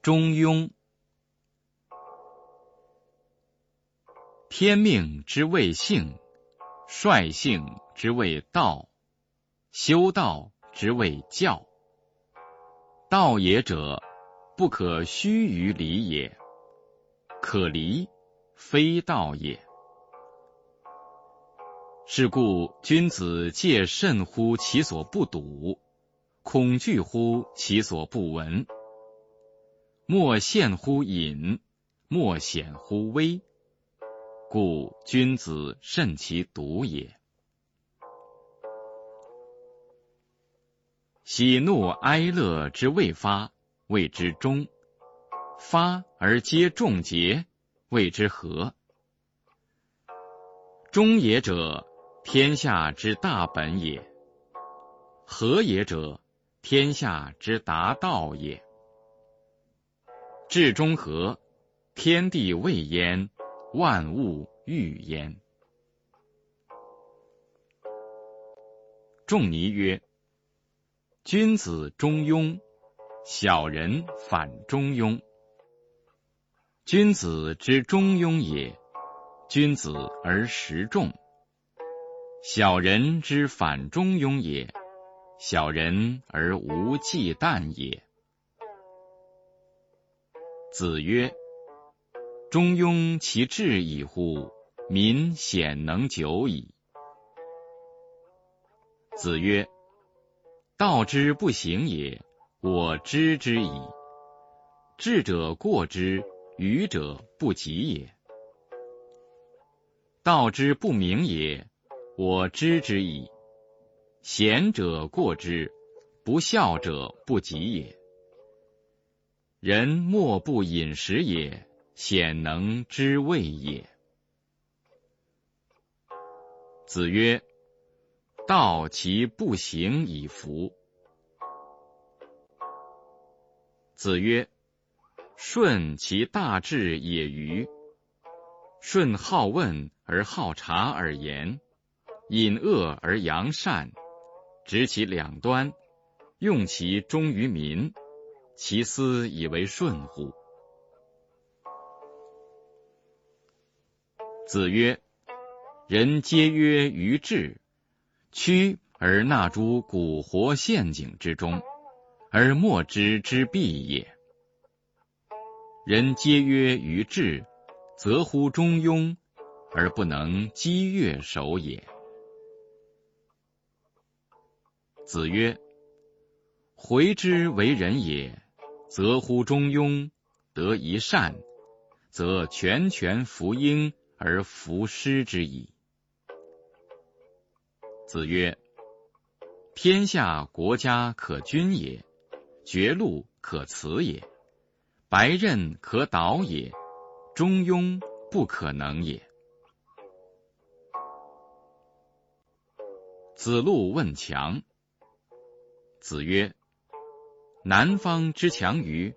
中庸。天命之谓性，率性之谓道，修道之谓教。道也者，不可须臾离也；可离，非道也。是故君子戒慎乎其所不睹，恐惧乎其所不闻。莫陷乎隐，莫显乎微。故君子慎其独也。喜怒哀乐之未发，谓之中；发而皆众节，谓之和。中也者，天下之大本也；和也者，天下之达道也。至中和，天地未焉，万物欲焉。仲尼曰：“君子中庸，小人反中庸。君子之中庸也，君子而时众；小人之反中庸也，小人而无忌惮也。”子曰：“中庸其志矣乎！民鲜能久矣。”子曰：“道之不行也，我知之矣。智者过之，愚者不及也。道之不明也，我知之矣。贤者过之，不孝者不及也。”人莫不饮食也，鲜能知味也。子曰：“道其不行以服。”子曰：“顺其大智也愚。舜好问而好察而言，隐恶而扬善，执其两端，用其忠于民。”其斯以为顺乎？子曰：“人皆曰于智，屈而纳诸古活陷阱之中，而莫知之弊也。人皆曰于智，则乎中庸，而不能积越守也。”子曰：“回之为人也。”则乎中庸，得一善，则全权服膺而服师之矣。子曰：天下国家可君也，绝路可辞也，白刃可导也，中庸不可能也。子路问强。子曰。南方之强于，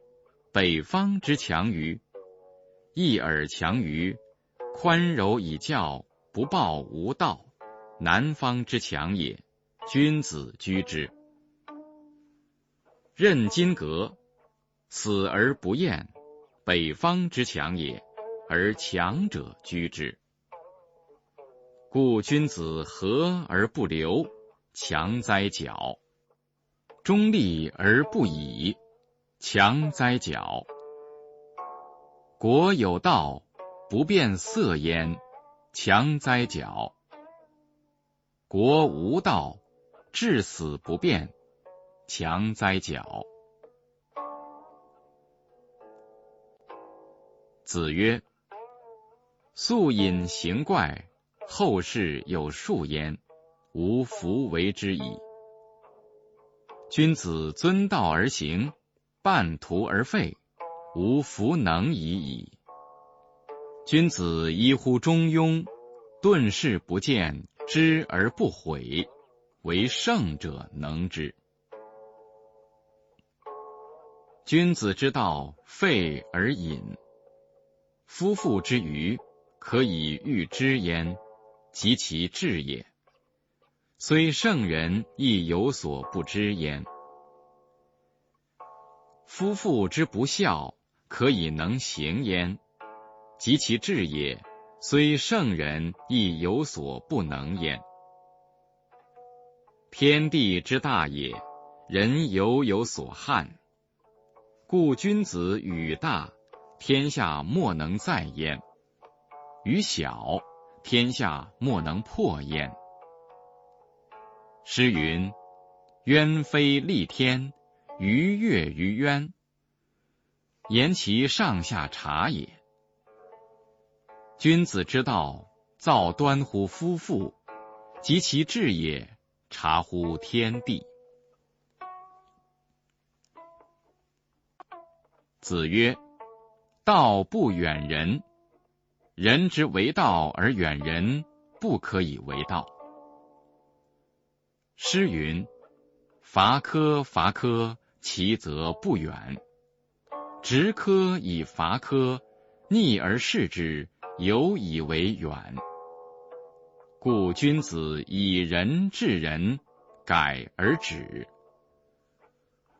北方之强于，义而强于，宽柔以教，不暴无道。南方之强也，君子居之。任金革，死而不厌。北方之强也，而强者居之。故君子和而不流，强哉矫！中立而不倚，强哉矫！国有道，不变色焉，强哉矫！国无道，至死不变，强哉矫！子曰：素隐行怪，后世有数焉，吾弗为之矣。君子遵道而行，半途而废，无弗能已矣。君子依乎中庸，顿事不见，知而不悔，为圣者能之。君子之道，废而隐。夫妇之愚，可以喻之焉，及其智也。虽圣人亦有所不知焉。夫妇之不孝，可以能行焉；及其志也，虽圣人，亦有所不能焉。天地之大也，人犹有所憾。故君子与大，天下莫能在焉；与小，天下莫能破焉。诗云：“鸢飞戾天，鱼跃于渊。”言其上下察也。君子之道，造端乎夫妇；及其志也，察乎天地。子曰：“道不远人，人之为道而远人，不可以为道。”诗云：“伐柯伐柯，其则不远；执柯以伐柯，逆而视之，犹以为远。故君子以仁治人，改而止。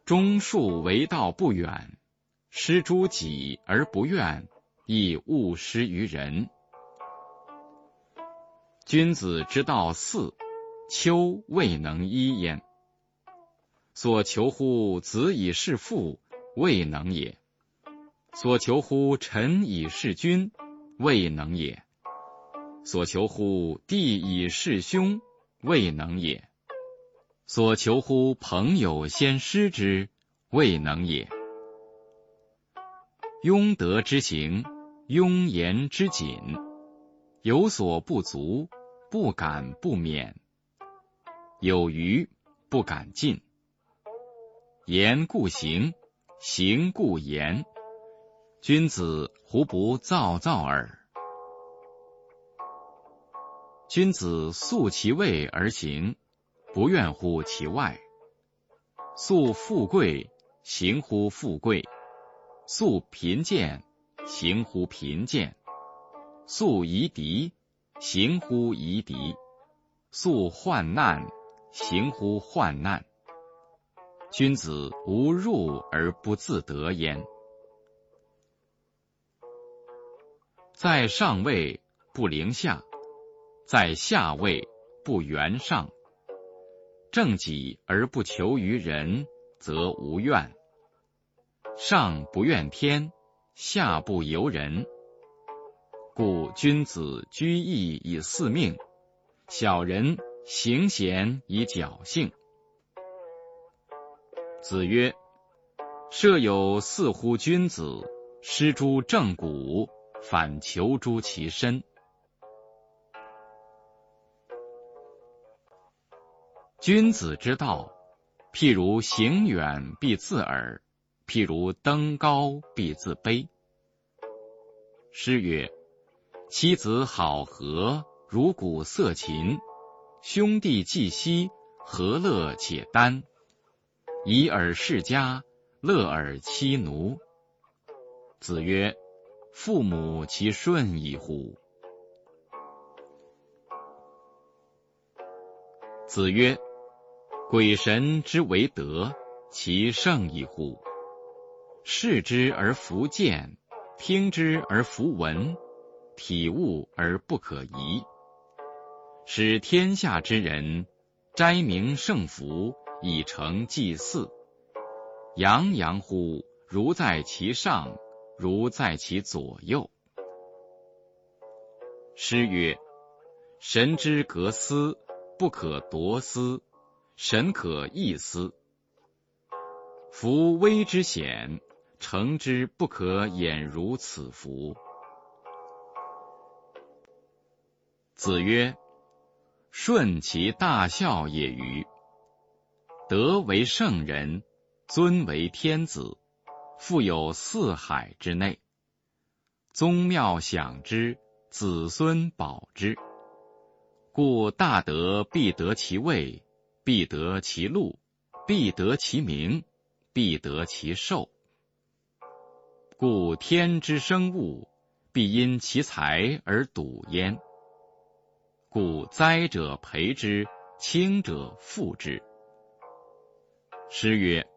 忠恕为道不远。”施诸己而不怨，亦勿施于人。君子之道四，丘未能一焉。所求乎子以事父，未能也；所求乎臣以事君，未能也；所求乎弟以事兄，未能也；所求乎朋友先师之，未能也。庸德之行，庸言之谨，有所不足，不敢不勉；有余，不敢进。言故行，行故言。君子胡不躁躁耳？君子素其位而行，不怨乎其外；素富贵，行乎富贵。素贫贱，行乎贫贱；素夷狄，行乎夷狄；素患难，行乎患难。君子无入而不自得焉。在上位不凌下，在下位不圆上。正己而不求于人，则无怨。上不怨天，下不尤人。故君子居易以四命，小人行贤以侥幸。子曰：“设有四乎君子，失诸正骨，反求诸其身。君子之道，譬如行远必自耳。”譬如登高必自卑。诗曰：“妻子好合，如鼓瑟琴；兄弟既息，何乐且耽？以尔世家，乐尔妻奴。”子曰：“父母其顺矣乎？”子曰：“鬼神之为德，其圣矣乎？”视之而弗见，听之而弗闻，体悟而不可移。使天下之人斋明圣福，以成祭祀。洋洋乎，如在其上，如在其左右。诗曰：“神之格斯，不可夺斯；神可异斯。夫危之险。”诚之不可掩如此福。子曰：“顺其大孝也与？德为圣人，尊为天子，富有四海之内。宗庙享之，子孙保之。故大德必得其位，必得其禄，必得其名，必得其寿。”故天之生物，必因其才而笃焉。故灾者培之，轻者覆之。诗曰：“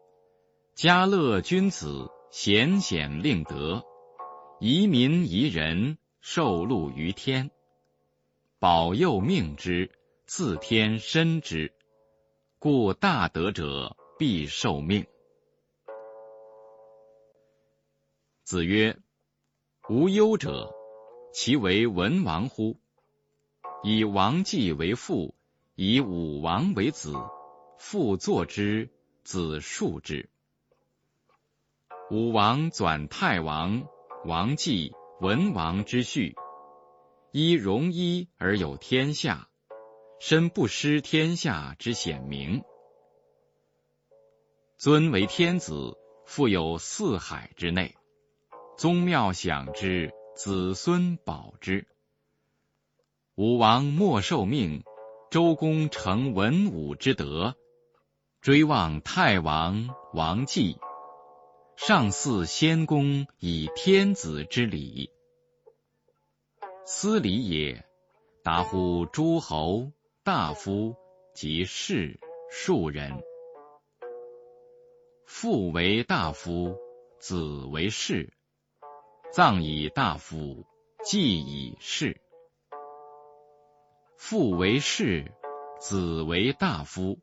家乐君子，贤显令德，宜民宜人，受禄于天。保佑命之，自天身之。故大德者必受命。子曰：无忧者，其为文王乎？以王季为父，以武王为子，父作之，子述之。武王转太王、王季、文王之序，依戎衣而有天下，身不失天下之显明。尊为天子，富有四海之内。宗庙享之，子孙保之。武王莫受命，周公成文武之德，追望太王王继，上祀先公以天子之礼。斯礼也，达乎诸侯大夫及士庶人。父为大夫，子为士。葬以大夫，祭以士。父为士，子为大夫，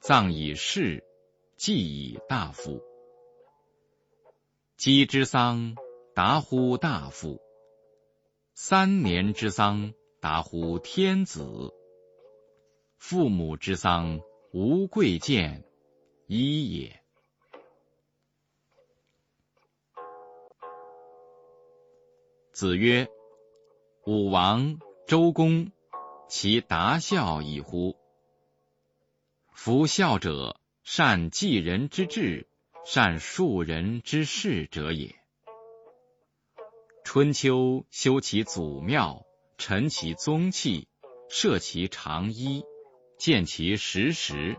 葬以士，祭以大夫。姬之丧，达乎大夫；三年之丧，达乎天子。父母之丧，无贵贱，一也。子曰：“武王、周公，其达孝矣乎？夫孝者，善继人之志，善庶人之事者也。春秋修其祖庙，陈其宗器，设其长衣，建其实时。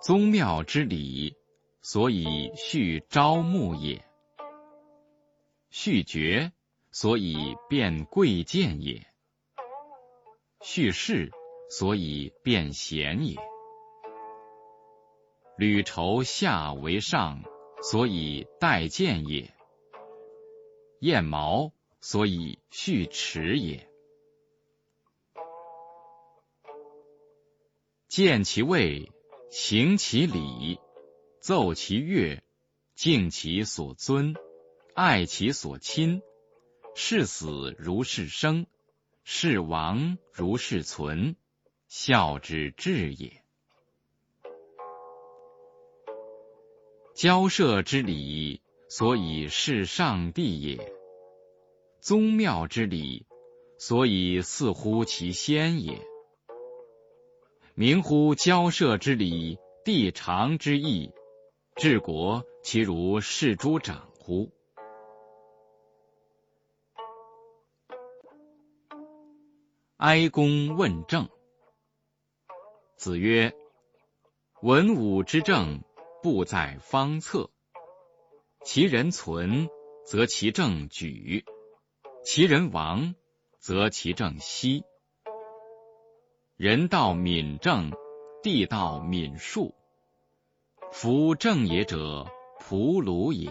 宗庙之礼，所以序朝暮也。”续爵，所以变贵贱也；叙事，所以变贤也。履绸下为上，所以待见也；燕毛，所以续齿也。见其位，行其礼，奏其乐，敬其所尊。爱其所亲，视死如是生，视亡如是存，孝之至也。交涉之礼，所以事上帝也；宗庙之礼，所以似乎其先也。明乎交涉之礼，地长之义，治国其如视诸长乎？哀公问政。子曰：“文武之政，不在方策。其人存，则其政举；其人亡，则其政息。人道敏政，地道敏术。夫政也者，仆鲁也。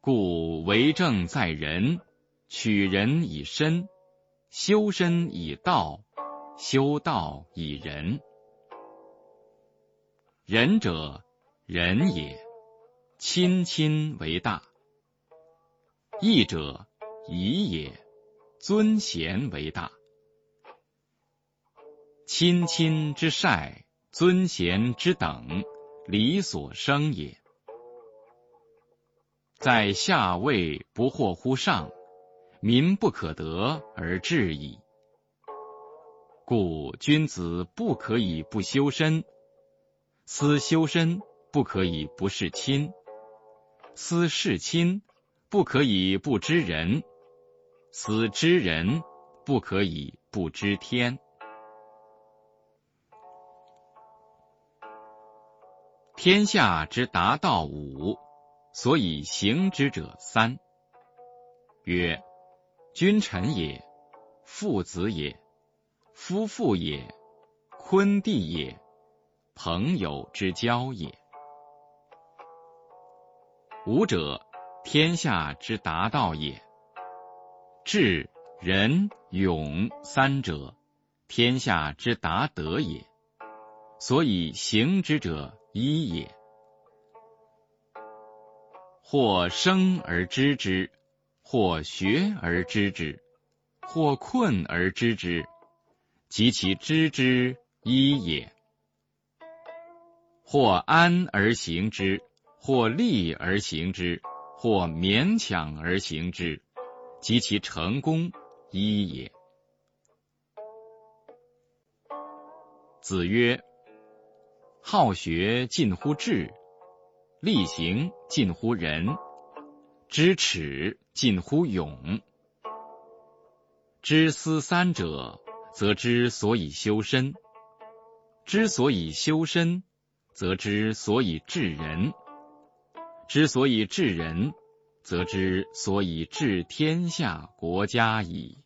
故为政在人，取人以身。”修身以道，修道以仁。仁者，仁也，亲亲为大；义者，义也，尊贤为大。亲亲之善，尊贤之等，理所生也。在下位不惑乎上。民不可得而治矣。故君子不可以不修身，思修身不可以不事亲，思事亲不可以不知人，思知人不可以不知天。天下之达道五，所以行之者三。曰。君臣也，父子也，夫妇也，坤弟也，朋友之交也。武者，天下之达道也。智、仁、勇三者，天下之达德也。所以行之者一也。或生而知之，或学而知之，或困而知之，及其知之一也。或安而行之，或利而行之，或勉强而行之，及其成功一也。子曰：好学近乎智。力行近乎仁，知耻近乎勇。知思三者，则之所以修身；之所以修身，则之所以治人；之所以治人，则之所以治天下国家矣。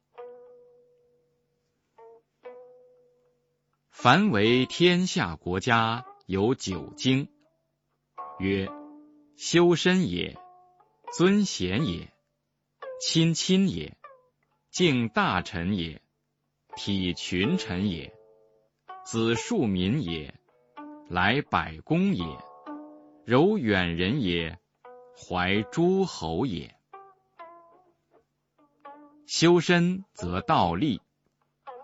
凡为天下国家，有九经。曰：修身也，尊贤也，亲亲也，敬大臣也，体群臣也，子庶民也，来百公也，柔远人也，怀诸侯也。修身则道立，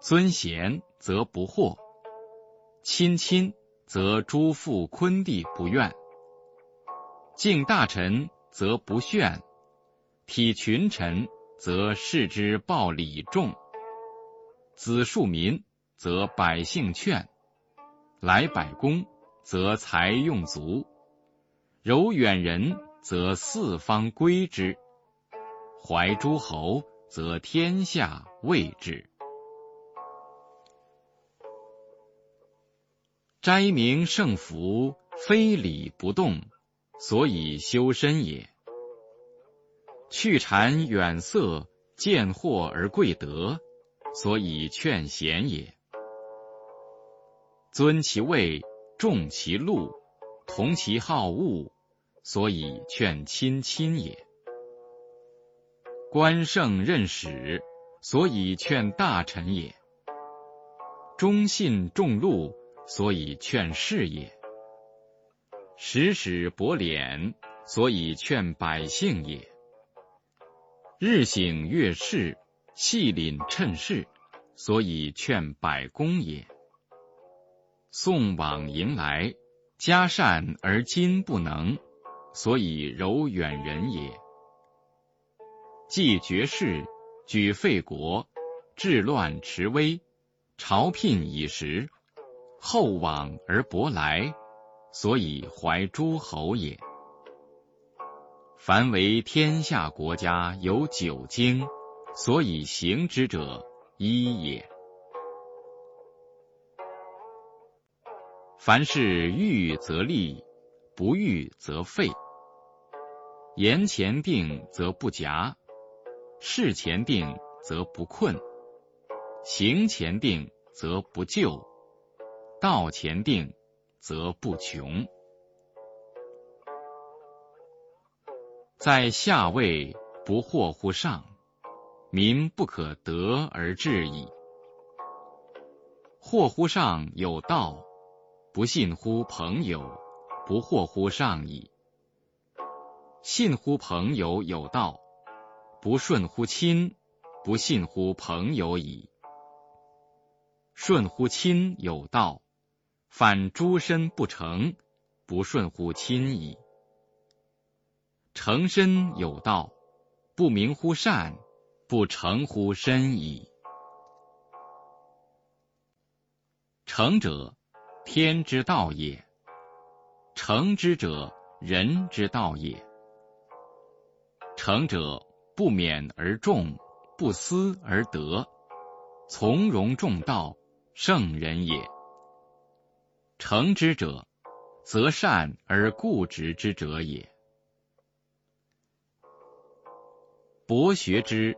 尊贤则不惑，亲亲则诸父昆弟不怨。敬大臣则不炫，体群臣则视之报礼重，子庶民则百姓劝，来百公则财用足，柔远人则四方归之，怀诸侯则天下畏之。斋明圣福，非礼不动。所以修身也。去谗远色，见货而贵德，所以劝贤也。尊其位，重其禄，同其好恶，所以劝亲亲也。官圣任使，所以劝大臣也。忠信重禄，所以劝士也。时使薄敛，所以劝百姓也；日省月事，细领趁势，所以劝百公也。送往迎来，嘉善而今不能，所以柔远人也。既绝世，举废国，治乱持危，朝聘以时，厚往而薄来。所以怀诸侯也。凡为天下国家有九经，所以行之者一也。凡事预则立，不预则废。言前定则不夹，事前定则不困，行前定则不就，道前定。则不穷，在下位不惑乎上，民不可得而治矣。惑乎上有道，不信乎朋友，不惑乎上矣。信乎朋友有道，不顺乎亲，不信乎朋友矣。顺乎亲有道。反诸身不成，不顺乎亲矣；成身有道，不明乎善，不成乎身矣。成者，天之道也；成之者，人之道也。成者，不勉而众，不思而得，从容重道，圣人也。成之者，则善而固执之者也。博学之，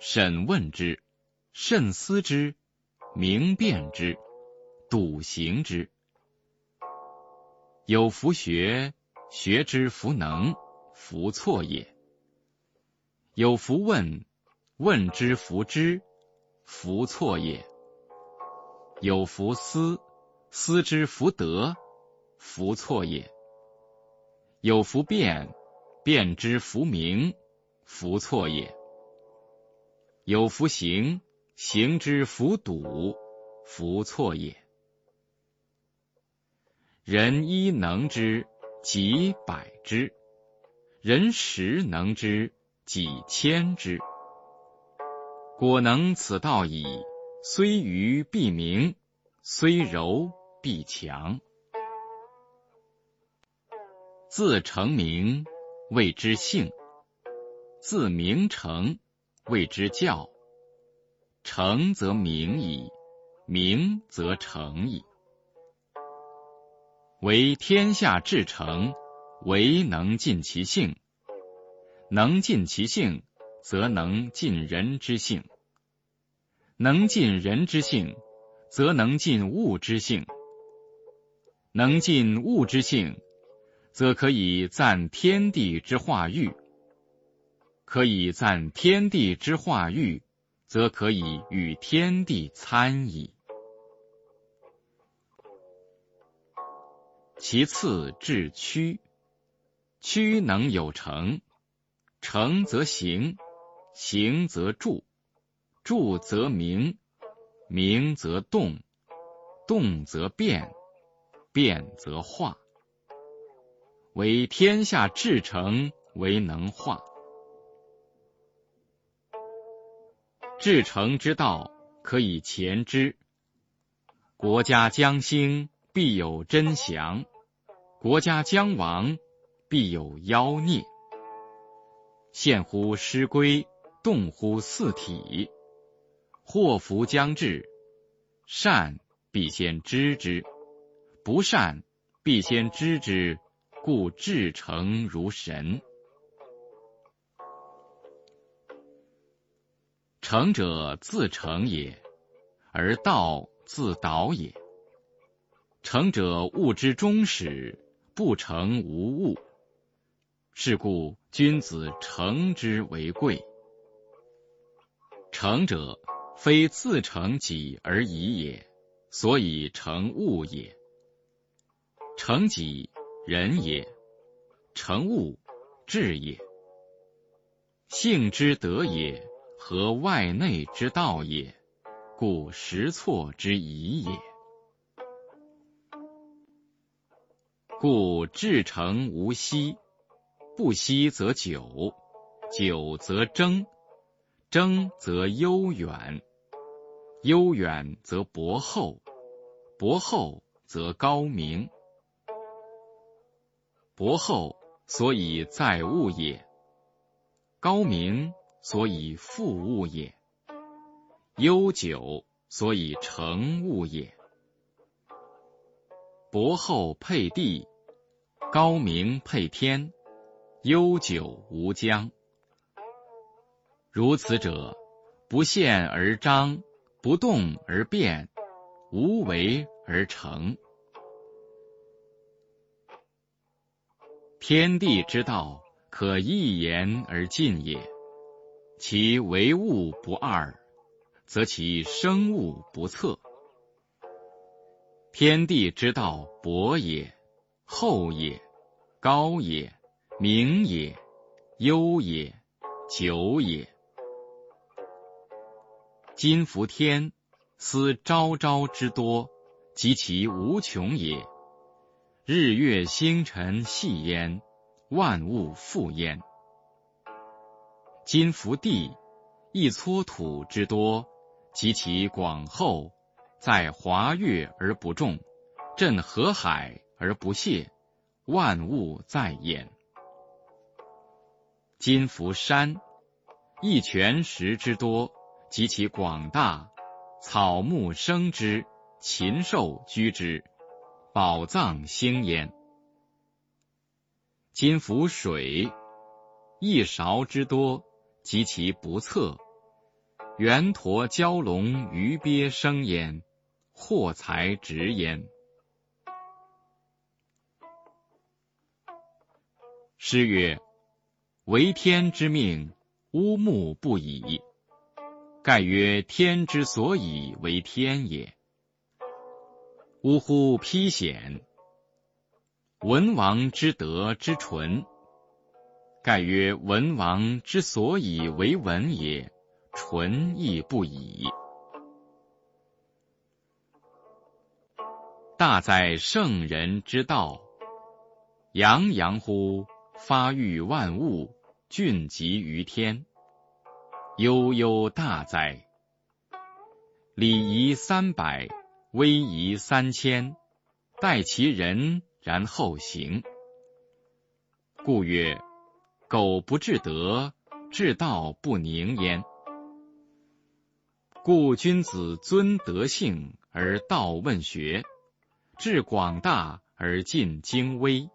审问之，慎思之，明辨之，笃行之，有弗学，学之弗能，弗错也；有弗问，问之弗知，弗错也；有弗思，思之弗得，弗错也；有弗辩，辩之弗明，弗错也；有弗行，行之弗笃，弗错也。人一能之，几百之；人十能之，几千之。果能此道矣，虽愚必明，虽柔必强。自成名，谓之性；自名成，谓之教。成则名矣，名则成矣。为天下至诚，唯能尽其性；能尽其性，则能尽人之性；能尽人之性，则能尽物之性；能尽物之性，则可以赞天地之化育；可以赞天地之化育，则可以与天地参矣。其次至曲，曲能有成，成则行，行则著，著则明，明则动，动则变，变则化。为天下至诚，为能化。至诚之道，可以前之。国家将兴。必有真祥，国家将亡，必有妖孽。现乎师归，动乎四体。祸福将至，善必先知之，不善必先知之，故至诚如神。成者自成也，而道自导也。成者物之终始，不成无物。是故君子成之为贵。成者非自成己而已也，所以成物也。成己仁也，成物智也。性之德也，和外内之道也，故实错之疑也。故至诚无息，不息则久，久则争，争则悠远，悠远则博厚，博厚则高明。博厚所以载物也，高明所以复物也，悠久所以成物也。薄厚配地，高明配天，悠久无疆。如此者，不现而彰，不动而变，无为而成。天地之道，可一言而尽也。其为物不二，则其生物不测。天地之道，博也，厚也，高也，明也，悠也，久也。今夫天，思昭昭之多，及其无穷也。日月星辰系焉，万物复焉。金福地，一撮土之多，及其广厚。在华岳而不重，镇河海而不泄，万物在焉。金福山，一泉石之多，及其广大，草木生之，禽兽居之，宝藏兴焉。金福水，一勺之多，及其不测，圆驼蛟龙鱼鳖生焉。祸财直焉。诗曰：“为天之命，乌木不已。盖曰天之所以为天也。呜呼！披险。文王之德之纯。盖曰文王之所以为文也，纯亦不已。大哉圣人之道，洋洋乎发育万物，俊极于天。悠悠大哉！礼仪三百，威仪三千，待其人，然后行。故曰：苟不至德，至道不宁焉。故君子尊德性而道问学，致广大而尽精微，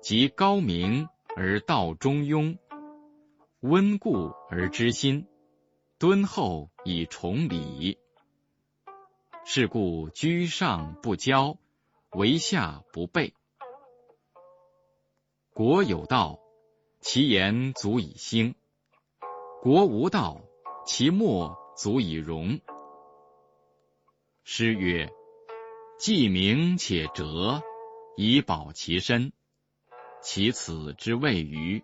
及高明而道中庸。温故而知新，敦厚以崇礼。是故居上不骄，为下不悖。国有道，其言足以兴；国无道，其末足以荣。诗曰：“既明且哲，以保其身。其此之谓于？”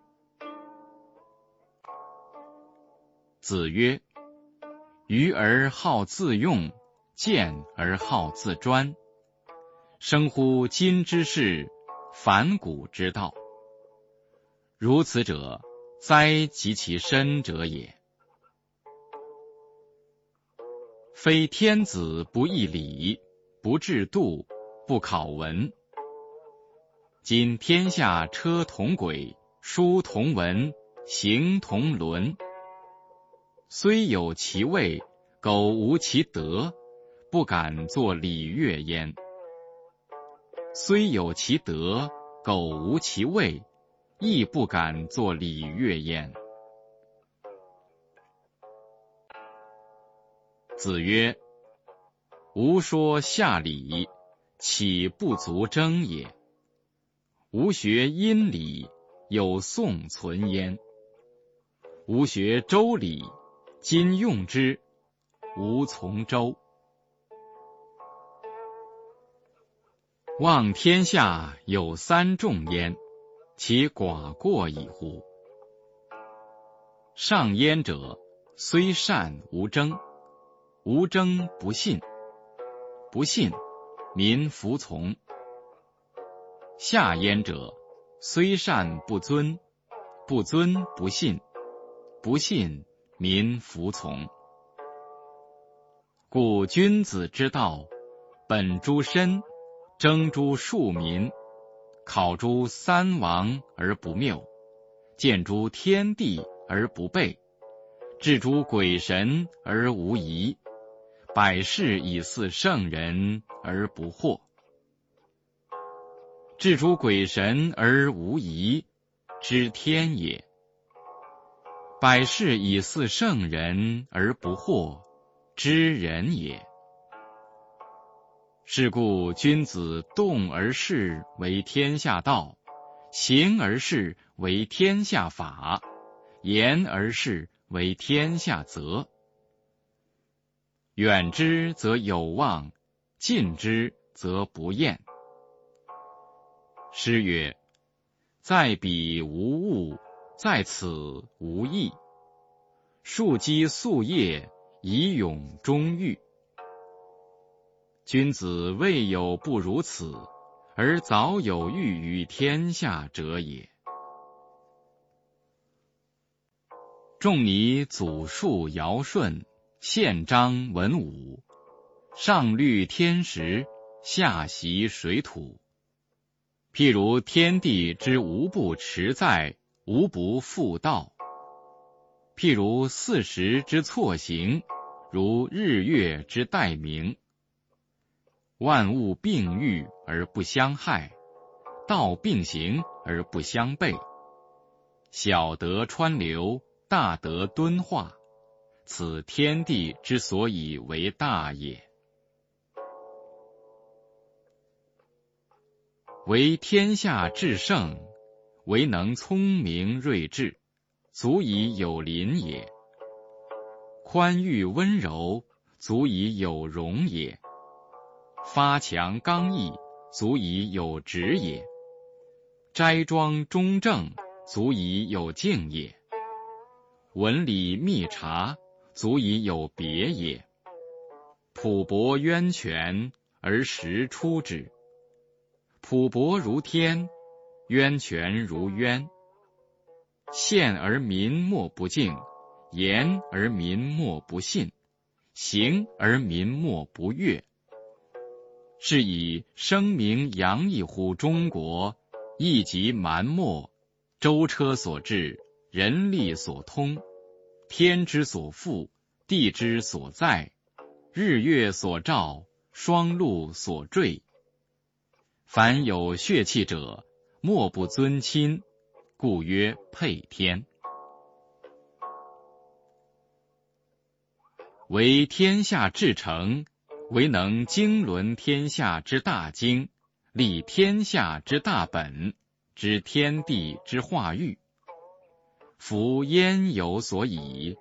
子曰：“愚而好自用，见而好自专。生乎今之事，反古之道。如此者，哉及其身者也！非天子不义礼，不制度，不考文。今天下车同轨，书同文，行同伦。”虽有其位，苟无其德，不敢作礼乐焉；虽有其德，苟无其位，亦不敢作礼乐焉。子曰：“吾说下礼，岂不足争也？吾学殷礼，有宋存焉；吾学周礼。”今用之，无从周。望天下有三重焉，其寡过矣乎？上焉者，虽善无争，无争不信，不信民服从；下焉者，虽善不尊，不尊不信，不信。民服从，故君子之道，本诸身，争诸庶民，考诸三王而不谬，见诸天地而不悖，治诸鬼神而无疑，百事以似圣人而不惑，治诸鬼神而无疑，知天也。百事以似圣人而不惑，知人也。是故君子动而事为天下道，行而事为天下法，言而事为天下则。远之则有望，近之则不厌。诗曰：“在彼无物。”在此无益，树积素叶以永终欲。君子未有不如此，而早有欲于天下者也。仲尼祖述尧舜，宪章文武，上虑天时，下习水土。譬如天地之无不持在。无不复道，譬如四时之错行，如日月之代明。万物并育而不相害，道并行而不相悖。小德川流，大德敦化，此天地之所以为大也。为天下至圣。唯能聪明睿智，足以有邻也；宽裕温柔，足以有容也；发强刚毅，足以有直也；斋庄中正，足以有敬也；文理密察，足以有别也；朴博渊泉，而实出之。朴博如天。渊泉如渊，宪而民莫不敬，言而民莫不信，行而民莫不悦。是以声名扬溢乎中国，亦即蛮貊，舟车所至，人力所通，天之所覆，地之所在，日月所照，双露所坠。凡有血气者。莫不尊亲，故曰配天。为天下至诚，唯能经纶天下之大经，立天下之大本，知天地之化育。夫焉有所以？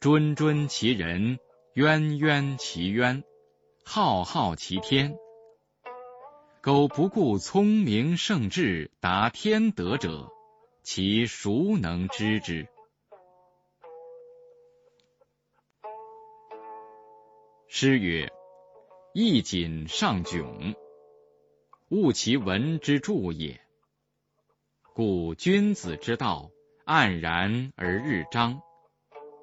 谆谆其人，渊渊其渊，浩浩其天。苟不顾聪明圣智达天德者，其孰能知之？诗曰：“衣锦尚窘，勿其文之助也。故君子之道，黯然而日章；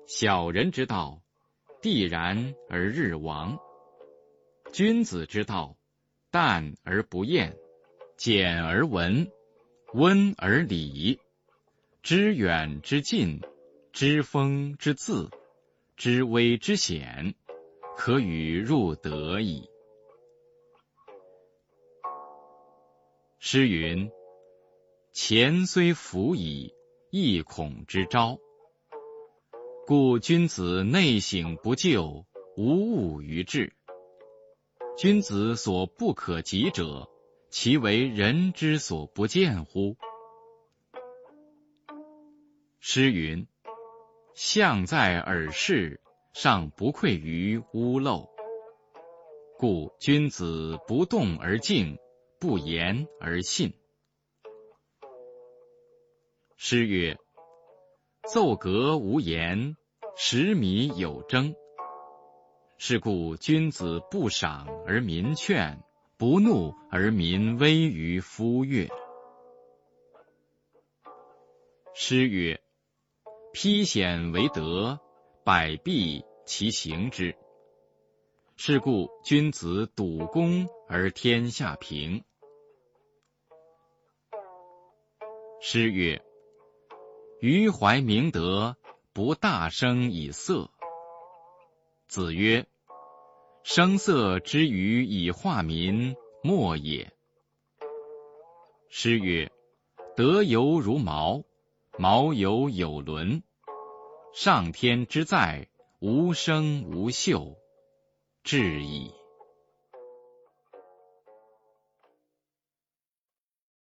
小人之道，地然而日亡。君子之道。”淡而不厌，简而文，温而理，知远之近，知风之自，知微之显，可与入德矣。诗云：“前虽弗矣，亦恐之招。”故君子内省不疚，无物于志。君子所不可及者，其为人之所不见乎？诗云：“象在耳视，尚不愧于屋漏。”故君子不动而静，不言而信。诗曰：“奏革无言，食米有争。”是故君子不赏而民劝，不怒而民威于夫悦。诗曰：“披险为德，百弊其行之。”是故君子笃公而天下平。诗曰：“余怀明德，不大声以色。”子曰：“声色之余以化民，莫也。”诗曰：“德犹如毛，毛犹有伦。上天之在，无声无秀，至矣。”